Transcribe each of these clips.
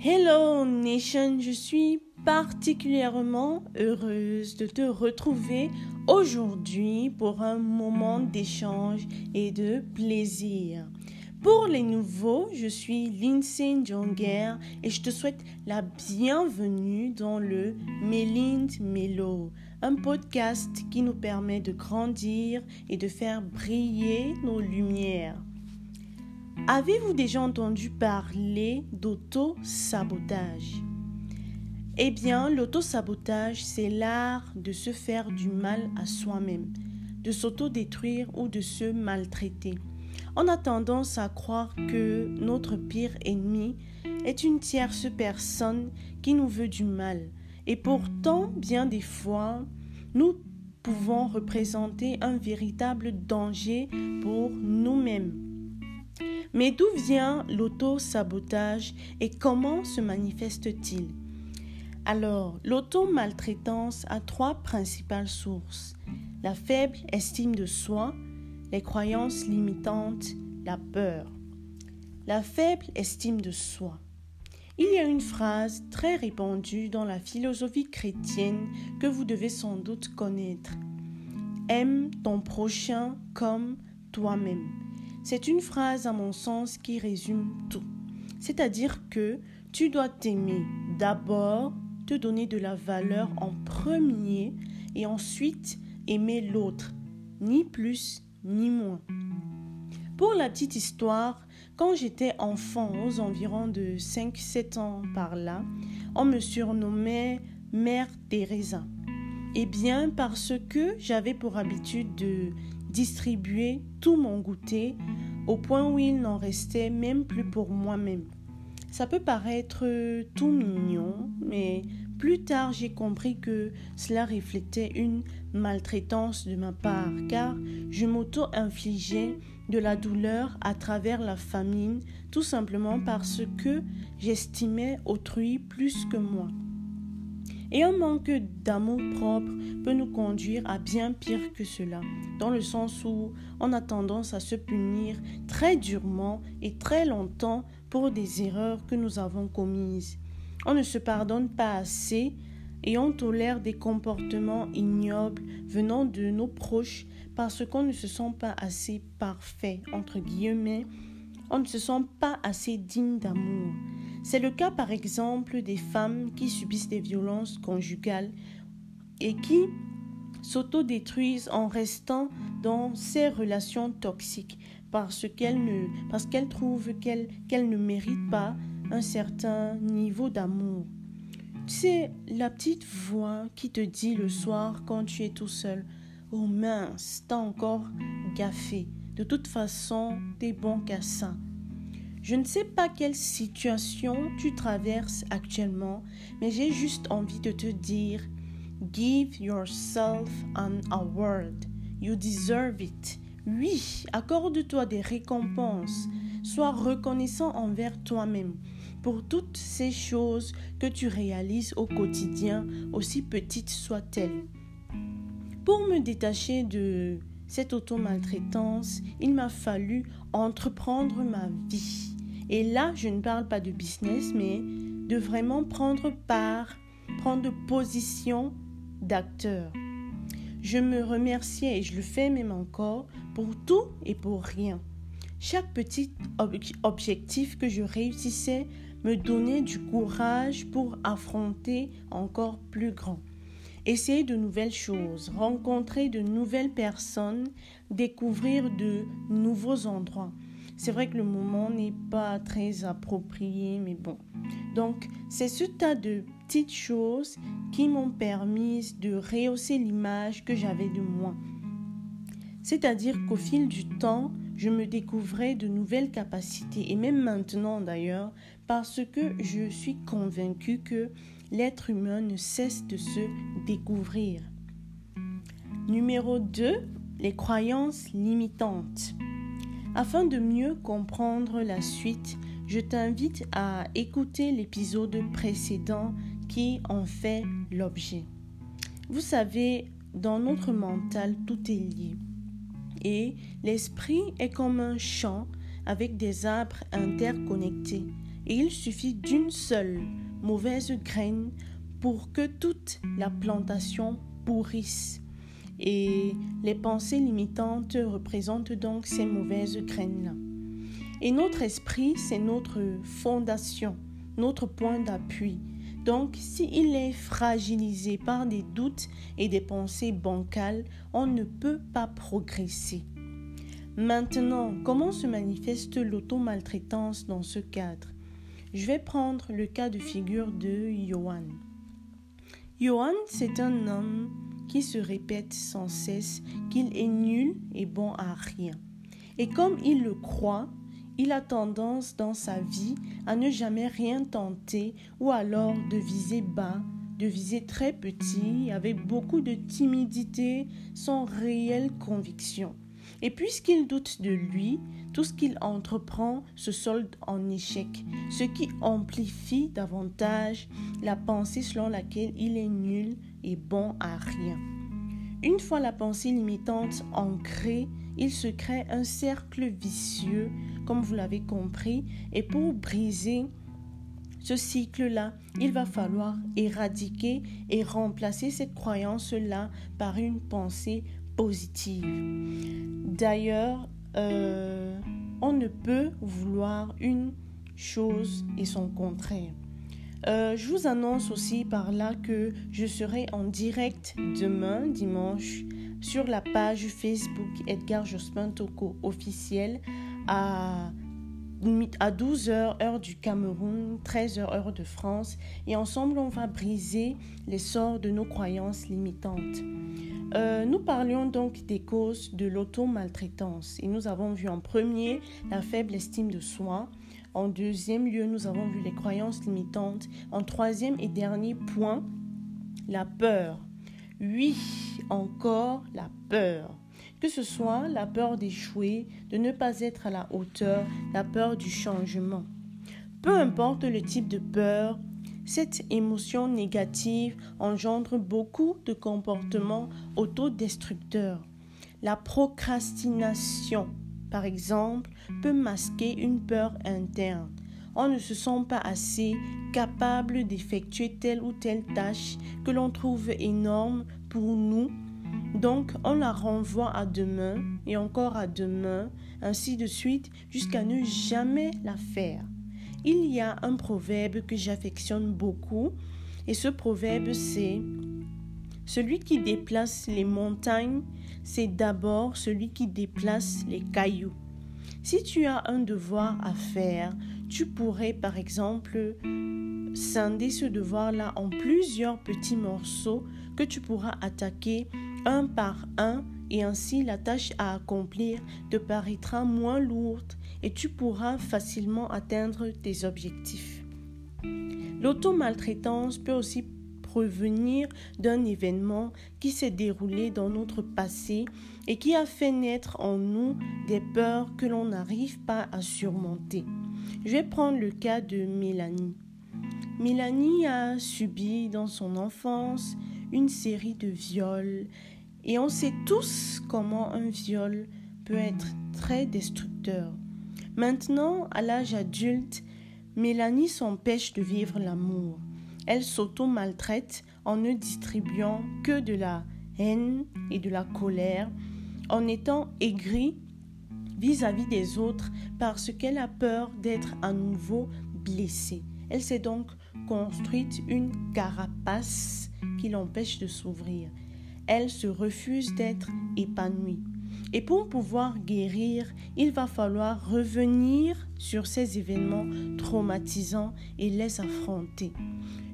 Hello Nation, je suis particulièrement heureuse de te retrouver aujourd'hui pour un moment d'échange et de plaisir. Pour les nouveaux, je suis Lindsay Jonger et je te souhaite la bienvenue dans le Mélind Melo, un podcast qui nous permet de grandir et de faire briller nos lumières. Avez-vous déjà entendu parler d'auto-sabotage? Eh bien, l'auto-sabotage, c'est l'art de se faire du mal à soi-même, de s'auto-détruire ou de se maltraiter. On a tendance à croire que notre pire ennemi est une tierce personne qui nous veut du mal. Et pourtant, bien des fois, nous pouvons représenter un véritable danger pour nous-mêmes. Mais d'où vient l'auto-sabotage et comment se manifeste-t-il? Alors, l'auto-maltraitance a trois principales sources. La faible estime de soi, les croyances limitantes, la peur. La faible estime de soi. Il y a une phrase très répandue dans la philosophie chrétienne que vous devez sans doute connaître. Aime ton prochain comme toi-même. C'est une phrase à mon sens qui résume tout. C'est-à-dire que tu dois t'aimer d'abord, te donner de la valeur en premier et ensuite aimer l'autre, ni plus ni moins. Pour la petite histoire, quand j'étais enfant, aux environs de 5-7 ans par là, on me surnommait Mère Teresa. Eh bien, parce que j'avais pour habitude de distribuer tout mon goûter au point où il n'en restait même plus pour moi-même. Ça peut paraître tout mignon, mais plus tard j'ai compris que cela reflétait une maltraitance de ma part, car je m'auto-infligeais de la douleur à travers la famine, tout simplement parce que j'estimais autrui plus que moi. Et un manque d'amour propre peut nous conduire à bien pire que cela, dans le sens où on a tendance à se punir très durement et très longtemps pour des erreurs que nous avons commises. On ne se pardonne pas assez et on tolère des comportements ignobles venant de nos proches parce qu'on ne se sent pas assez parfait, entre guillemets, on ne se sent pas assez digne d'amour. C'est le cas par exemple des femmes qui subissent des violences conjugales et qui s'autodétruisent en restant dans ces relations toxiques parce qu'elles ne trouvent qu'elles ne méritent pas un certain niveau d'amour. C'est la petite voix qui te dit le soir quand tu es tout seul Oh mince, t'as encore gaffé. De toute façon, t'es bon qu'à ça. Je ne sais pas quelle situation tu traverses actuellement, mais j'ai juste envie de te dire, give yourself an award. You deserve it. Oui, accorde-toi des récompenses. Sois reconnaissant envers toi-même pour toutes ces choses que tu réalises au quotidien, aussi petites soient-elles. Pour me détacher de cette auto-maltraitance, il m'a fallu entreprendre ma vie. Et là, je ne parle pas de business, mais de vraiment prendre part, prendre position d'acteur. Je me remerciais et je le fais même encore pour tout et pour rien. Chaque petit objectif que je réussissais me donnait du courage pour affronter encore plus grand. Essayer de nouvelles choses, rencontrer de nouvelles personnes, découvrir de nouveaux endroits. C'est vrai que le moment n'est pas très approprié, mais bon. Donc, c'est ce tas de petites choses qui m'ont permis de rehausser l'image que j'avais de moi. C'est-à-dire qu'au fil du temps, je me découvrais de nouvelles capacités, et même maintenant d'ailleurs, parce que je suis convaincue que l'être humain ne cesse de se découvrir. Numéro 2, les croyances limitantes. Afin de mieux comprendre la suite, je t'invite à écouter l'épisode précédent qui en fait l'objet. Vous savez, dans notre mental, tout est lié. Et l'esprit est comme un champ avec des arbres interconnectés. et il suffit d'une seule mauvaise graine pour que toute la plantation pourrisse. Et les pensées limitantes représentent donc ces mauvaises graines-là. Et notre esprit, c'est notre fondation, notre point d'appui. Donc, s'il est fragilisé par des doutes et des pensées bancales, on ne peut pas progresser. Maintenant, comment se manifeste l'auto-maltraitance dans ce cadre? Je vais prendre le cas de figure de Johan. Johan, c'est un homme qui se répète sans cesse qu'il est nul et bon à rien. Et comme il le croit, il a tendance dans sa vie à ne jamais rien tenter ou alors de viser bas, de viser très petit, avec beaucoup de timidité, sans réelle conviction. Et puisqu'il doute de lui, tout ce qu'il entreprend se solde en échec, ce qui amplifie davantage la pensée selon laquelle il est nul et bon à rien. Une fois la pensée limitante ancrée, il se crée un cercle vicieux, comme vous l'avez compris, et pour briser ce cycle-là, il va falloir éradiquer et remplacer cette croyance-là par une pensée positive. D'ailleurs, euh, on ne peut vouloir une chose et son contraire. Euh, je vous annonce aussi par là que je serai en direct demain, dimanche, sur la page Facebook Edgar Jospin Toko officiel à à 12h heure du Cameroun, 13h heure de France, et ensemble on va briser les sorts de nos croyances limitantes. Euh, nous parlions donc des causes de l'auto-maltraitance et nous avons vu en premier la faible estime de soi. En deuxième lieu, nous avons vu les croyances limitantes. En troisième et dernier point, la peur. Oui, encore la peur que ce soit la peur d'échouer, de ne pas être à la hauteur, la peur du changement. Peu importe le type de peur, cette émotion négative engendre beaucoup de comportements autodestructeurs. La procrastination, par exemple, peut masquer une peur interne. On ne se sent pas assez capable d'effectuer telle ou telle tâche que l'on trouve énorme pour nous donc on la renvoie à demain et encore à demain, ainsi de suite, jusqu'à ne jamais la faire. Il y a un proverbe que j'affectionne beaucoup, et ce proverbe c'est Celui qui déplace les montagnes, c'est d'abord celui qui déplace les cailloux. Si tu as un devoir à faire, tu pourrais par exemple scinder ce devoir-là en plusieurs petits morceaux que tu pourras attaquer un par un et ainsi la tâche à accomplir te paraîtra moins lourde et tu pourras facilement atteindre tes objectifs. L'automaltraitance peut aussi provenir d'un événement qui s'est déroulé dans notre passé et qui a fait naître en nous des peurs que l'on n'arrive pas à surmonter. Je vais prendre le cas de Mélanie. Mélanie a subi dans son enfance une série de viols et on sait tous comment un viol peut être très destructeur. Maintenant, à l'âge adulte, Mélanie s'empêche de vivre l'amour. Elle s'auto-maltraite en ne distribuant que de la haine et de la colère, en étant aigrie vis-à-vis -vis des autres parce qu'elle a peur d'être à nouveau blessée. Elle s'est donc construite une carapace qui l'empêche de s'ouvrir. Elle se refuse d'être épanouie. Et pour pouvoir guérir, il va falloir revenir sur ces événements traumatisants et les affronter.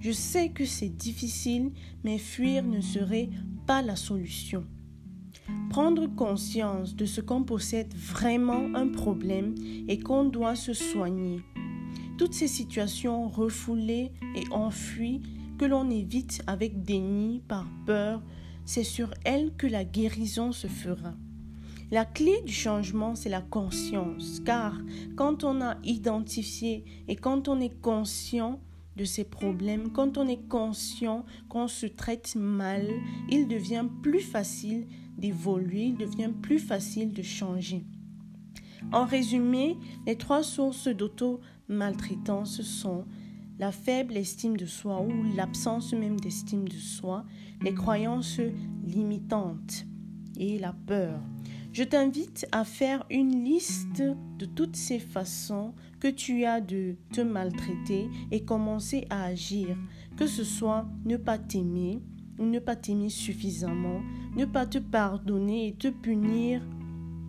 Je sais que c'est difficile, mais fuir ne serait pas la solution. Prendre conscience de ce qu'on possède vraiment un problème et qu'on doit se soigner. Toutes ces situations refoulées et enfuies que l'on évite avec déni par peur, c'est sur elles que la guérison se fera. La clé du changement, c'est la conscience, car quand on a identifié et quand on est conscient de ces problèmes, quand on est conscient qu'on se traite mal, il devient plus facile d'évoluer, il devient plus facile de changer. En résumé, les trois sources d'auto maltraitances sont la faible estime de soi ou l'absence même d'estime de soi, les croyances limitantes et la peur. Je t'invite à faire une liste de toutes ces façons que tu as de te maltraiter et commencer à agir, que ce soit ne pas t'aimer ou ne pas t'aimer suffisamment, ne pas te pardonner et te punir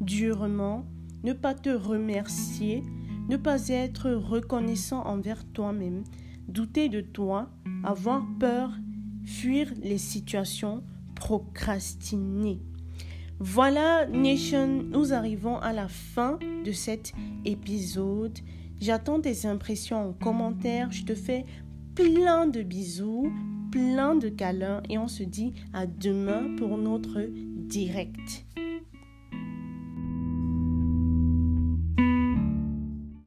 durement, ne pas te remercier, ne pas être reconnaissant envers toi-même, douter de toi, avoir peur, fuir les situations, procrastiner. Voilà, Nation, nous arrivons à la fin de cet épisode. J'attends tes impressions en commentaire. Je te fais plein de bisous, plein de câlins et on se dit à demain pour notre direct.